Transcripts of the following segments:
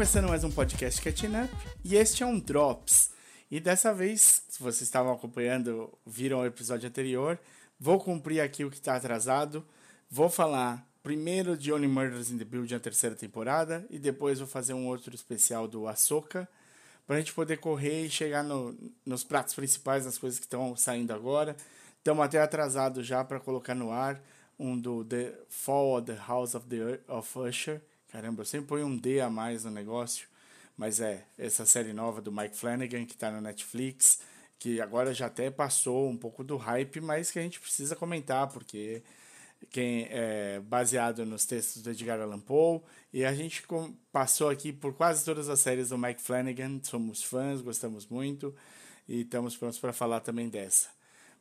começando mais um podcast Catching Up e este é um Drops. E dessa vez, se vocês estavam acompanhando, viram o episódio anterior, vou cumprir aqui o que está atrasado. Vou falar primeiro de Only Murders in the Building, a terceira temporada, e depois vou fazer um outro especial do Ahsoka, para a gente poder correr e chegar no, nos pratos principais, nas coisas que estão saindo agora. Estamos até atrasados já para colocar no ar um do The Fall of the House of, the, of Usher. Caramba, eu sempre ponho um D a mais no negócio. Mas é, essa série nova do Mike Flanagan que está no Netflix, que agora já até passou um pouco do hype, mas que a gente precisa comentar, porque quem é baseado nos textos do Edgar Allan Poe, e a gente passou aqui por quase todas as séries do Mike Flanagan, somos fãs, gostamos muito, e estamos prontos para falar também dessa.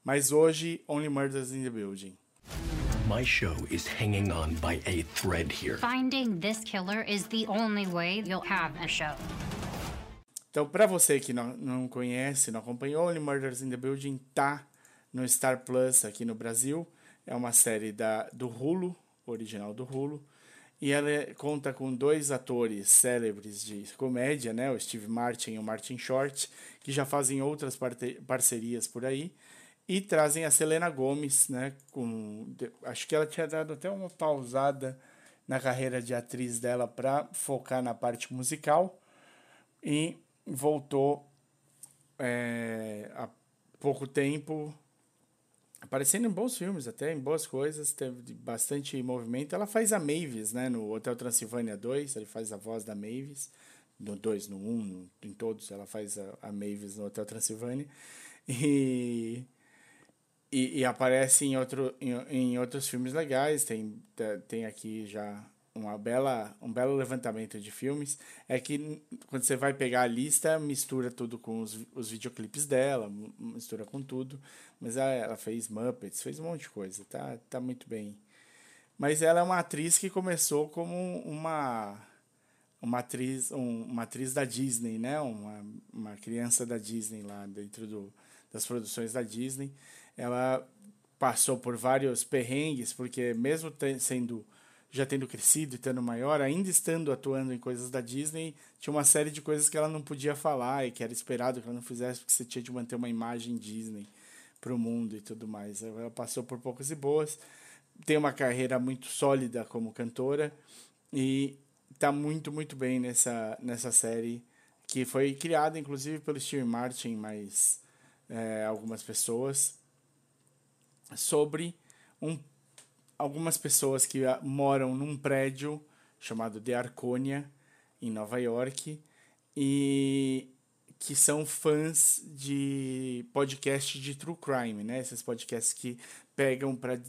Mas hoje, Only Murders in the Building. My show is hanging on by a thread here. Finding this killer is the only way you'll have a show. Então, para você que não, não conhece, não acompanhou, Only Murders in the Building tá no Star Plus aqui no Brasil. É uma série da, do Hulu, original do Hulu. E ela é, conta com dois atores célebres de comédia, né? O Steve Martin e o Martin Short, que já fazem outras parcerias por aí. E trazem a Selena Gomes, né? Com, acho que ela tinha dado até uma pausada na carreira de atriz dela para focar na parte musical. E voltou é, há pouco tempo aparecendo em bons filmes, até em boas coisas, teve bastante movimento. Ela faz a Mavis, né, no Hotel Transilvânia 2, ele faz a voz da Mavis, no 2, no 1, um, em todos, ela faz a, a Mavis no Hotel Transilvânia. E, e, e aparece em, outro, em, em outros filmes legais, tem, tem aqui já uma bela, um belo levantamento de filmes é que quando você vai pegar a lista, mistura tudo com os, os videoclipes dela, mistura com tudo. Mas ela, ela fez Muppets, fez um monte de coisa, tá, tá muito bem. Mas ela é uma atriz que começou como uma uma atriz, um, uma atriz da Disney, né? Uma, uma criança da Disney lá dentro do, das produções da Disney. Ela passou por vários perrengues, porque mesmo sendo já tendo crescido e tendo maior, ainda estando atuando em coisas da Disney, tinha uma série de coisas que ela não podia falar e que era esperado que ela não fizesse, porque você tinha de manter uma imagem Disney para o mundo e tudo mais. Ela passou por poucas e boas, tem uma carreira muito sólida como cantora e está muito, muito bem nessa, nessa série, que foi criada inclusive pelo Steve Martin, mais é, algumas pessoas, sobre um algumas pessoas que ah, moram num prédio chamado The Arconia, em Nova York, e que são fãs de podcast de true crime, né? Esses podcasts que pegam para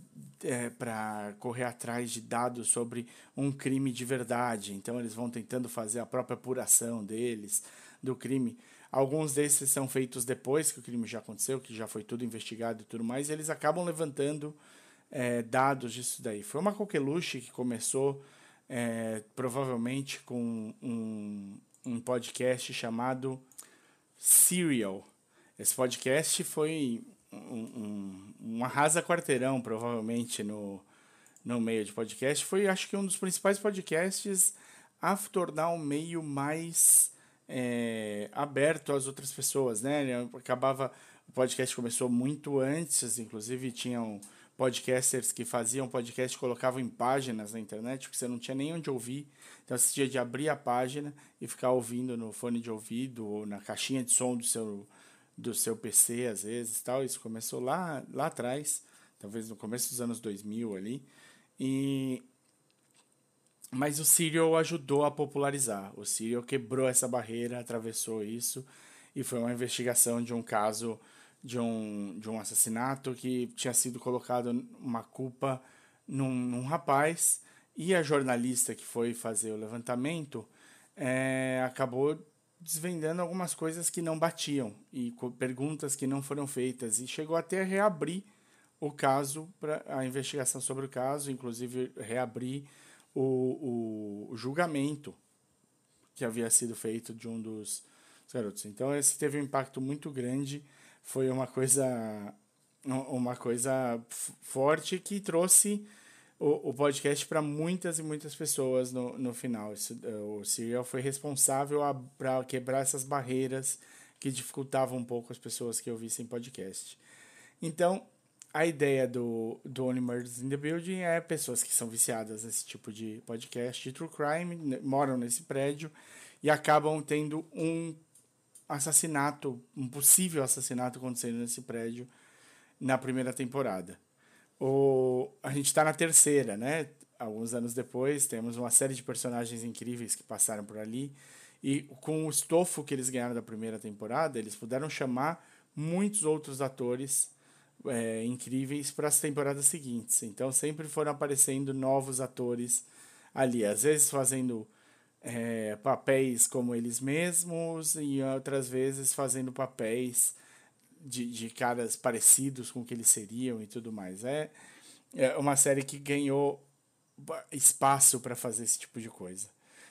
é, para correr atrás de dados sobre um crime de verdade. Então eles vão tentando fazer a própria apuração deles do crime. Alguns desses são feitos depois que o crime já aconteceu, que já foi tudo investigado e tudo mais, e eles acabam levantando é, dados disso daí. Foi uma coqueluche que começou é, provavelmente com um, um podcast chamado Serial. Esse podcast foi um, um, um arrasa quarteirão, provavelmente, no, no meio de podcast. Foi, acho que, um dos principais podcasts a tornar o meio mais é, aberto às outras pessoas, né? Ele acabava... O podcast começou muito antes, inclusive tinham podcasters que faziam podcast colocavam em páginas na internet, porque você não tinha nem onde ouvir. Então você tinha de abrir a página e ficar ouvindo no fone de ouvido ou na caixinha de som do seu, do seu PC, às vezes. tal. Isso começou lá, lá atrás, talvez no começo dos anos 2000 ali. E... Mas o Serial ajudou a popularizar. O Serial quebrou essa barreira, atravessou isso e foi uma investigação de um caso de um, de um assassinato que tinha sido colocado uma culpa num, num rapaz e a jornalista que foi fazer o levantamento é, acabou desvendando algumas coisas que não batiam e perguntas que não foram feitas e chegou até a reabrir o caso para a investigação sobre o caso, inclusive reabrir o, o, julgamento que havia sido feito de um dos garotos. Então esse teve um impacto muito grande foi uma coisa uma coisa forte que trouxe o, o podcast para muitas e muitas pessoas no, no final. Isso, o Serial foi responsável para quebrar essas barreiras que dificultavam um pouco as pessoas que ouvissem podcast. Então, a ideia do, do Only Murders in the Building é pessoas que são viciadas nesse tipo de podcast de true crime, moram nesse prédio e acabam tendo um assassinato, um possível assassinato acontecendo nesse prédio na primeira temporada. O, a gente está na terceira, né? Alguns anos depois, temos uma série de personagens incríveis que passaram por ali. E com o estofo que eles ganharam da primeira temporada, eles puderam chamar muitos outros atores é, incríveis para as temporadas seguintes. Então sempre foram aparecendo novos atores ali, às vezes fazendo é, papéis como eles mesmos e outras vezes fazendo papéis de, de caras parecidos com o que eles seriam e tudo mais. É, é uma série que ganhou espaço para fazer esse tipo de coisa.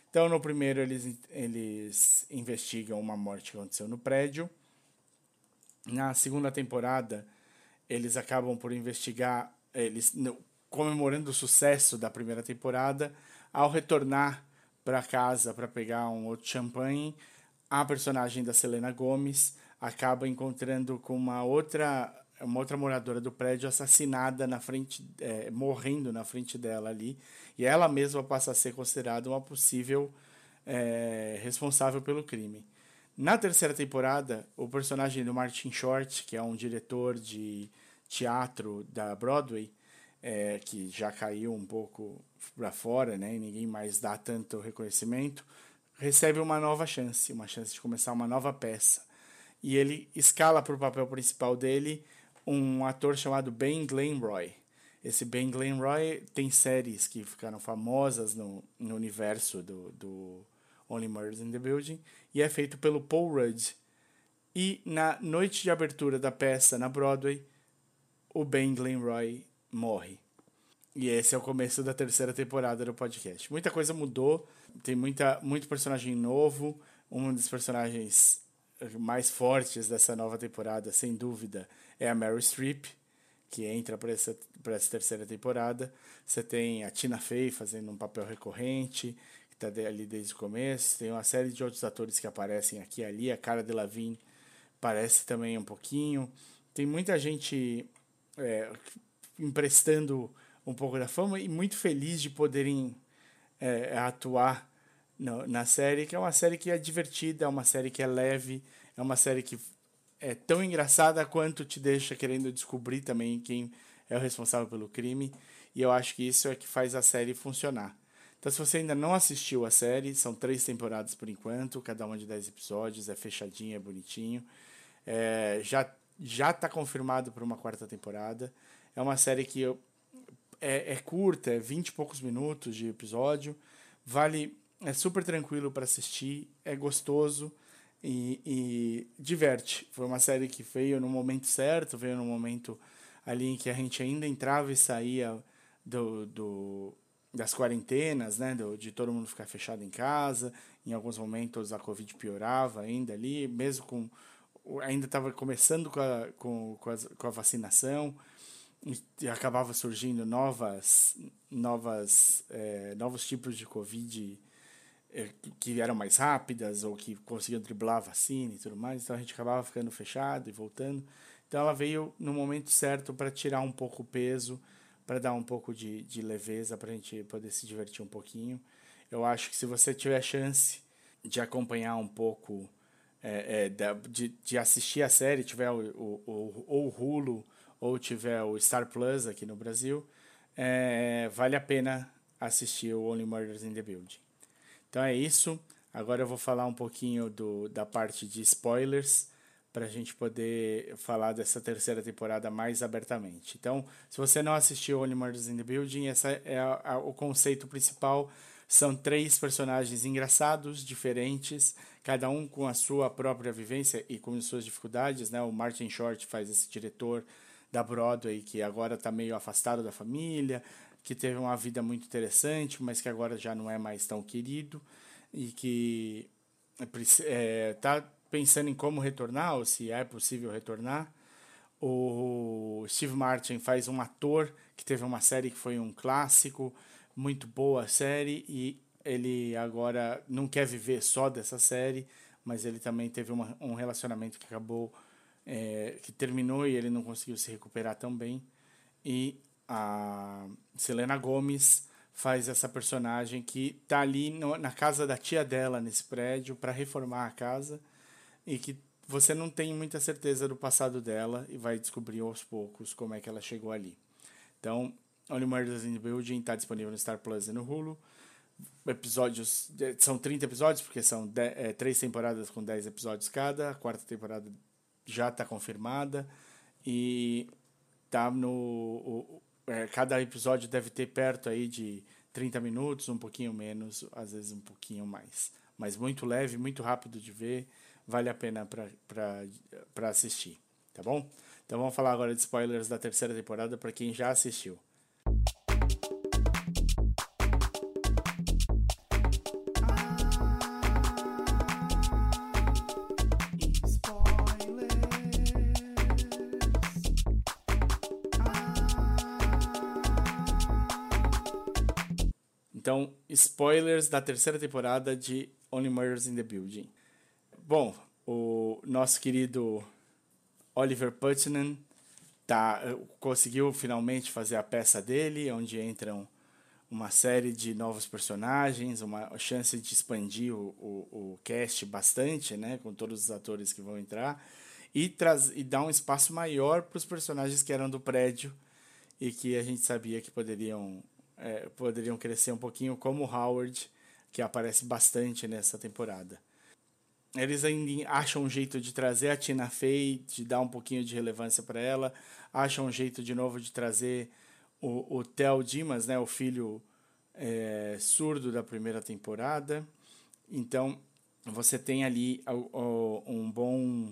Então, no primeiro, eles, eles investigam uma morte que aconteceu no prédio. Na segunda temporada, eles acabam por investigar, eles comemorando o sucesso da primeira temporada, ao retornar para casa para pegar um outro champanhe, a personagem da Selena Gomes acaba encontrando com uma outra uma outra moradora do prédio assassinada na frente, é, morrendo na frente dela ali, e ela mesma passa a ser considerada uma possível é, responsável pelo crime. Na terceira temporada, o personagem do Martin Short, que é um diretor de teatro da Broadway, é, que já caiu um pouco para fora, né, e ninguém mais dá tanto reconhecimento, recebe uma nova chance, uma chance de começar uma nova peça. E ele escala para o papel principal dele um ator chamado Ben Glenroy. Esse Ben Glenroy tem séries que ficaram famosas no, no universo do, do Only Murders in the Building, e é feito pelo Paul Rudd. E na noite de abertura da peça na Broadway, o Ben Glenroy morre. E esse é o começo da terceira temporada do podcast. Muita coisa mudou, tem muita, muito personagem novo. Um dos personagens mais fortes dessa nova temporada, sem dúvida, é a Meryl Streep, que entra para essa, essa terceira temporada. Você tem a Tina Fey fazendo um papel recorrente, está ali desde o começo. Tem uma série de outros atores que aparecem aqui e ali. A Cara Delevingne parece também um pouquinho. Tem muita gente é, emprestando um pouco da fama e muito feliz de poderem é, atuar no, na série, que é uma série que é divertida, é uma série que é leve, é uma série que é tão engraçada quanto te deixa querendo descobrir também quem é o responsável pelo crime. E eu acho que isso é que faz a série funcionar. Então, se você ainda não assistiu a série, são três temporadas por enquanto, cada uma de dez episódios, é fechadinho, é bonitinho. É, já já está confirmado para uma quarta temporada. É uma série que eu, é, é curta, é 20 e poucos minutos de episódio. Vale, é super tranquilo para assistir, é gostoso e, e, diverte. Foi uma série que veio no momento certo, veio no momento ali em que a gente ainda entrava e saía do, do das quarentenas, né, do, de todo mundo ficar fechado em casa. Em alguns momentos a Covid piorava ainda ali, mesmo com. Ainda estava começando com a, com, com, a, com a vacinação e acabava surgindo novas, novas, é, novos tipos de Covid é, que eram mais rápidas ou que conseguiam driblar a vacina e tudo mais. Então a gente acabava ficando fechado e voltando. Então ela veio no momento certo para tirar um pouco o peso para dar um pouco de, de leveza para a gente poder se divertir um pouquinho. Eu acho que se você tiver chance de acompanhar um pouco, é, é, de, de assistir a série, tiver o, o, o, o Hulu ou tiver o Star Plus aqui no Brasil, é, vale a pena assistir o Only Murders in the Building. Então é isso. Agora eu vou falar um pouquinho do, da parte de spoilers para a gente poder falar dessa terceira temporada mais abertamente. Então, se você não assistiu Only Murders in the Building, essa é a, a, o conceito principal. São três personagens engraçados, diferentes, cada um com a sua própria vivência e com suas dificuldades. Né? O Martin Short faz esse diretor da Broadway que agora está meio afastado da família, que teve uma vida muito interessante, mas que agora já não é mais tão querido e que está é, tá pensando em como retornar, ou se é possível retornar. O Steve Martin faz um ator que teve uma série que foi um clássico, muito boa série, e ele agora não quer viver só dessa série, mas ele também teve uma, um relacionamento que acabou, é, que terminou e ele não conseguiu se recuperar tão bem. E a Selena Gomes faz essa personagem que tá ali no, na casa da tia dela nesse prédio para reformar a casa e que você não tem muita certeza do passado dela e vai descobrir aos poucos como é que ela chegou ali. Então, Only Murders in the Building está disponível no Star Plus e no Hulu. Episódios, são 30 episódios, porque são de, é, três temporadas com 10 episódios cada. A quarta temporada já está confirmada. E tá no. O, é, cada episódio deve ter perto aí de 30 minutos, um pouquinho menos, às vezes um pouquinho mais. Mas muito leve, muito rápido de ver, vale a pena para assistir, tá bom? Então vamos falar agora de spoilers da terceira temporada para quem já assistiu. Então, spoilers da terceira temporada de Only Murders in the Building. Bom, o nosso querido Oliver Putnam tá, conseguiu finalmente fazer a peça dele, onde entram uma série de novos personagens, uma chance de expandir o, o, o cast bastante, né, com todos os atores que vão entrar, e, traz, e dar um espaço maior para os personagens que eram do prédio e que a gente sabia que poderiam é, poderiam crescer um pouquinho, como o Howard, que aparece bastante nessa temporada. Eles ainda acham um jeito de trazer a Tina Fey, de dar um pouquinho de relevância para ela, acham um jeito de novo de trazer o, o Theo Dimas, né, o filho é, surdo da primeira temporada. Então, você tem ali um bom,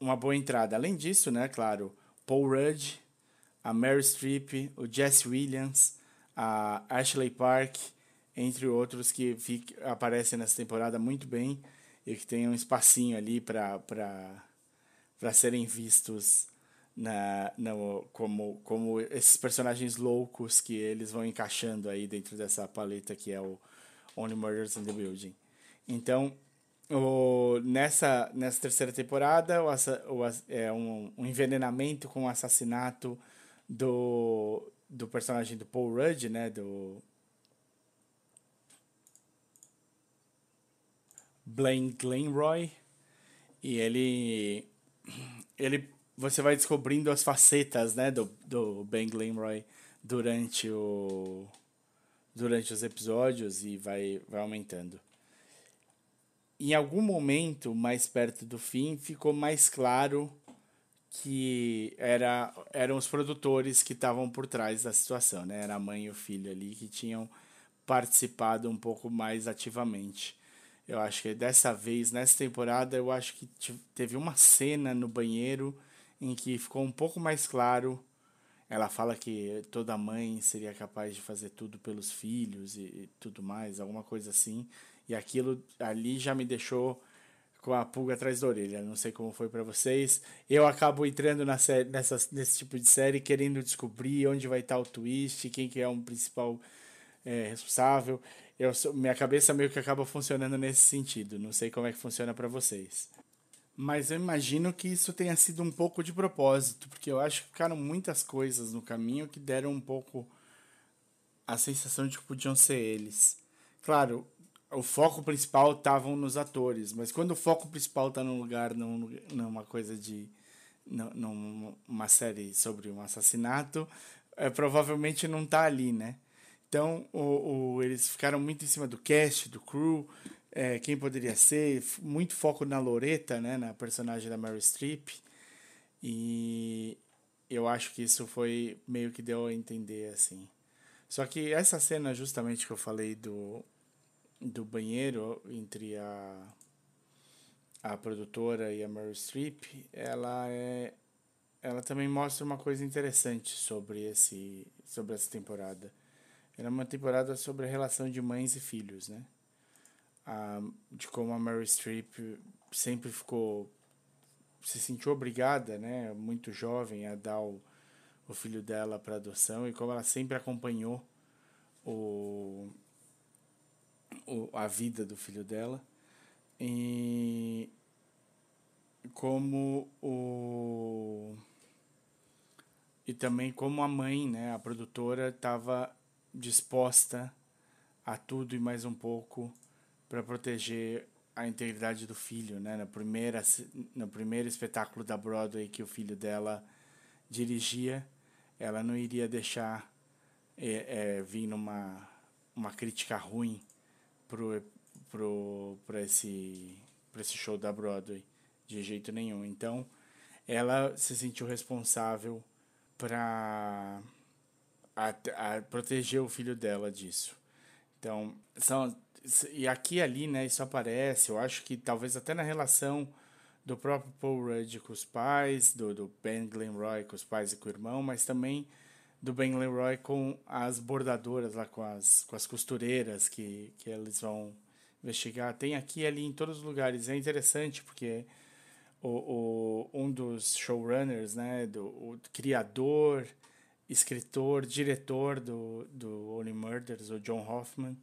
uma boa entrada. Além disso, né, claro, Paul Rudd, a Mary Streep, o Jesse Williams, a Ashley Park, entre outros que fica, aparecem nessa temporada muito bem e que tem um espacinho ali para serem vistos na, no, como, como esses personagens loucos que eles vão encaixando aí dentro dessa paleta que é o Only Murders in the Building. Então, o, nessa, nessa terceira temporada, o, o, é um, um envenenamento com o assassinato do, do personagem do Paul Rudd, né, do Blaine Glenroy, e ele ele você vai descobrindo as facetas, né, do do Ben Glenroy durante o durante os episódios e vai vai aumentando. Em algum momento mais perto do fim ficou mais claro que era, eram os produtores que estavam por trás da situação, né? Era a mãe e o filho ali que tinham participado um pouco mais ativamente. Eu acho que dessa vez, nessa temporada, eu acho que teve uma cena no banheiro em que ficou um pouco mais claro. Ela fala que toda mãe seria capaz de fazer tudo pelos filhos e, e tudo mais, alguma coisa assim. E aquilo ali já me deixou com a pulga atrás da orelha. Não sei como foi para vocês. Eu acabo entrando na série, nessa, nesse tipo de série querendo descobrir onde vai estar o twist, quem que é o principal é, responsável. Eu, minha cabeça meio que acaba funcionando nesse sentido. Não sei como é que funciona para vocês. Mas eu imagino que isso tenha sido um pouco de propósito, porque eu acho que ficaram muitas coisas no caminho que deram um pouco a sensação de que podiam ser eles. Claro, o foco principal estavam nos atores, mas quando o foco principal está num lugar, num, numa coisa de. numa série sobre um assassinato, é, provavelmente não está ali, né? Então, o, o, eles ficaram muito em cima do cast, do crew, é, quem poderia ser, muito foco na Loreta, né, na personagem da Mary Streep. E eu acho que isso foi meio que deu a entender assim. Só que essa cena justamente que eu falei do do banheiro entre a a produtora e a Meryl Streep, ela é ela também mostra uma coisa interessante sobre esse sobre essa temporada. Ela é uma temporada sobre a relação de mães e filhos, né? A, de como a Meryl Streep sempre ficou se sentiu obrigada, né, muito jovem, a dar o, o filho dela para adoção e como ela sempre acompanhou o, o, a vida do filho dela e como o e também como a mãe, né, a produtora estava disposta a tudo e mais um pouco para proteger a integridade do filho, né? Na primeira, no primeiro espetáculo da Broadway que o filho dela dirigia, ela não iria deixar é, é, vir numa uma crítica ruim pro pro para esse para esse show da Broadway de jeito nenhum. Então, ela se sentiu responsável para proteger o filho dela disso. Então, são e aqui e ali, né, isso aparece, eu acho que talvez até na relação do próprio Paul Rudd com os pais, do, do Ben Glenroy com os pais e com o irmão, mas também do Ben Glenroy com as bordadoras lá, com as, com as costureiras que, que eles vão investigar. Tem aqui e ali em todos os lugares. É interessante porque o, o, um dos showrunners, né, do o criador, escritor, diretor do, do Only Murders, o John Hoffman,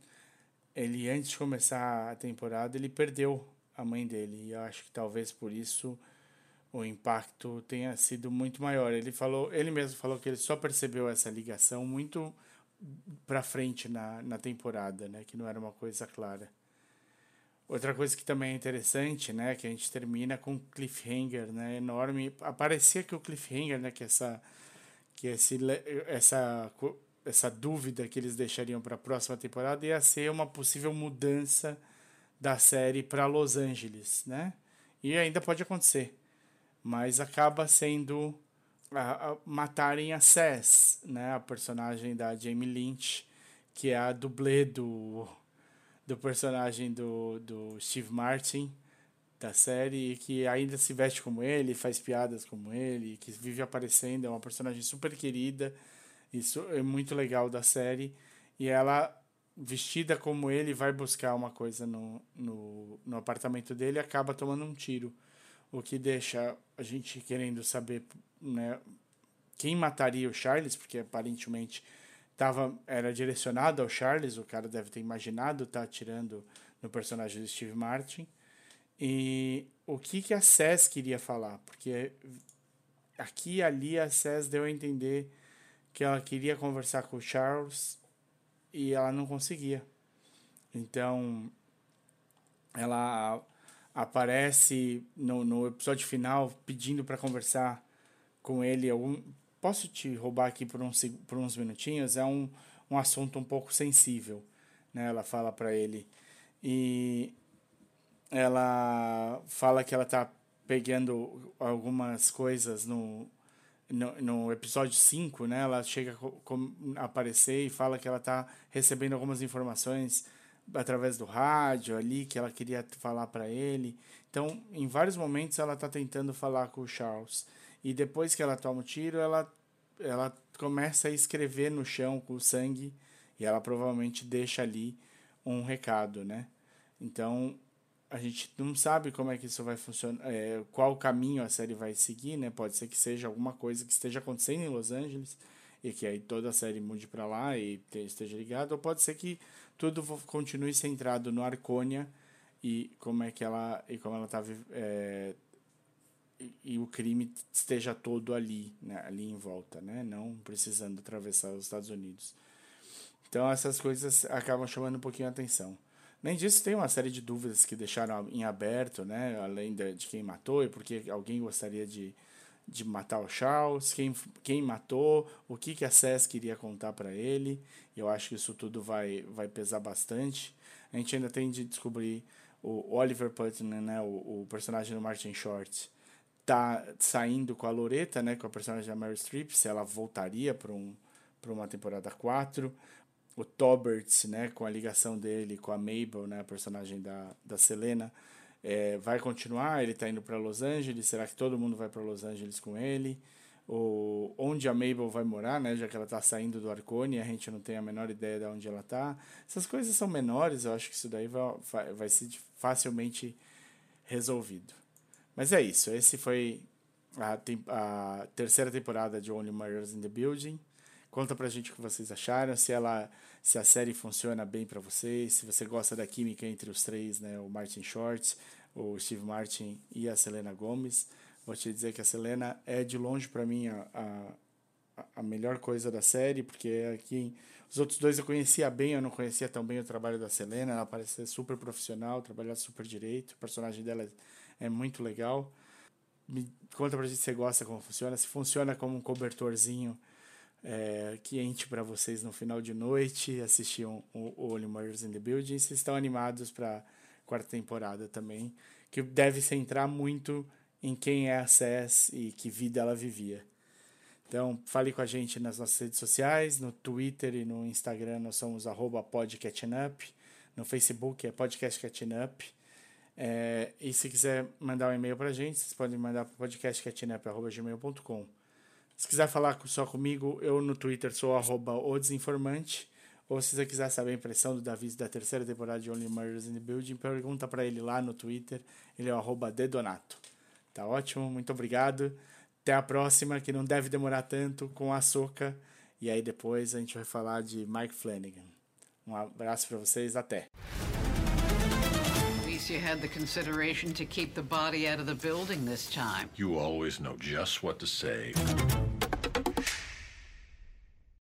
ele antes de começar a temporada ele perdeu a mãe dele e eu acho que talvez por isso o impacto tenha sido muito maior. Ele falou, ele mesmo falou que ele só percebeu essa ligação muito para frente na, na temporada, né, que não era uma coisa clara. Outra coisa que também é interessante, né, que a gente termina com cliffhanger, né, enorme. Aparecia que o cliffhanger, né, que essa que esse essa essa dúvida que eles deixariam para a próxima temporada ia ser uma possível mudança da série para Los Angeles, né? E ainda pode acontecer, mas acaba sendo a, a, matarem a Cess, né? A personagem da Jamie Lynch, que é a dublê do, do personagem do, do Steve Martin da série, que ainda se veste como ele, faz piadas como ele, que vive aparecendo, é uma personagem super querida isso é muito legal da série. E ela, vestida como ele, vai buscar uma coisa no, no, no apartamento dele e acaba tomando um tiro. O que deixa a gente querendo saber né, quem mataria o Charles, porque aparentemente tava, era direcionado ao Charles, o cara deve ter imaginado estar tá atirando no personagem do Steve Martin. E o que, que a Cess queria falar? Porque aqui e ali a Cess deu a entender que ela queria conversar com o Charles e ela não conseguia. Então, ela aparece no, no episódio final pedindo para conversar com ele. Eu posso te roubar aqui por, um, por uns minutinhos? É um, um assunto um pouco sensível, né? Ela fala para ele. E ela fala que ela tá pegando algumas coisas no, no, no episódio 5, né, ela chega a aparecer e fala que ela está recebendo algumas informações através do rádio ali, que ela queria falar para ele. Então, em vários momentos ela está tentando falar com o Charles. E depois que ela toma o tiro, ela, ela começa a escrever no chão com sangue e ela provavelmente deixa ali um recado, né? Então, a gente não sabe como é que isso vai funcionar, é, qual caminho a série vai seguir, né? Pode ser que seja alguma coisa que esteja acontecendo em Los Angeles e que aí toda a série mude para lá e esteja ligado, ou pode ser que tudo continue centrado no Arconia e como é que ela e como ela tá é, e, e, o crime esteja todo ali, né? ali em volta, né? Não precisando atravessar os Estados Unidos. Então essas coisas acabam chamando um pouquinho a atenção. Além disso, tem uma série de dúvidas que deixaram em aberto, né? Além de, de quem matou e porque alguém gostaria de, de matar o Charles, quem, quem matou, o que, que a Cess queria contar para ele. Eu acho que isso tudo vai, vai pesar bastante. A gente ainda tem de descobrir o Oliver Putnam, né? O, o personagem do Martin Short tá saindo com a Loreta, né? Com a personagem da Mary Streep, se ela voltaria para um, uma temporada 4 o Tobert, né, com a ligação dele com a Mabel, né, a personagem da, da Selena, é, vai continuar? Ele está indo para Los Angeles? Será que todo mundo vai para Los Angeles com ele? Ou onde a Mabel vai morar, né, já que ela está saindo do Arcone, a gente não tem a menor ideia de onde ela está. Essas coisas são menores, eu acho que isso daí vai, vai ser facilmente resolvido. Mas é isso. Esse foi a, a terceira temporada de Only Murders in the Building. Conta pra gente o que vocês acharam, se ela se a série funciona bem para vocês, se você gosta da química entre os três, né, o Martin Short, o Steve Martin e a Selena Gomez. Vou te dizer que a Selena é de longe para mim a, a, a, melhor coisa da série, porque aqui os outros dois eu conhecia bem, eu não conhecia tão bem o trabalho da Selena, ela parece ser super profissional, trabalhar super direito, o personagem dela é, é muito legal. Me conta pra gente se você gosta como funciona, se funciona como um cobertorzinho é, quente para vocês no final de noite, assistir o, o Only Murders in the Building, vocês estão animados para quarta temporada também, que deve centrar muito em quem é a Cess e que vida ela vivia. Então, fale com a gente nas nossas redes sociais, no Twitter e no Instagram nós somos arroba podcatchingup, no Facebook é podcastcatchingup. É, e se quiser mandar um e-mail para a gente, vocês podem mandar para podcastcatchingup.gmail.com. Se quiser falar só comigo, eu no Twitter sou arroba o desinformante. Ou se você quiser saber a impressão do Davi da terceira temporada de Only Murders in the Building, pergunta para ele lá no Twitter. Ele é o arroba dedonato. Tá ótimo, muito obrigado. Até a próxima, que não deve demorar tanto, com a Soca. E aí depois a gente vai falar de Mike Flanagan. Um abraço para vocês, até. Least you had the consideration to keep the body out of the building this time. You always know just what to say.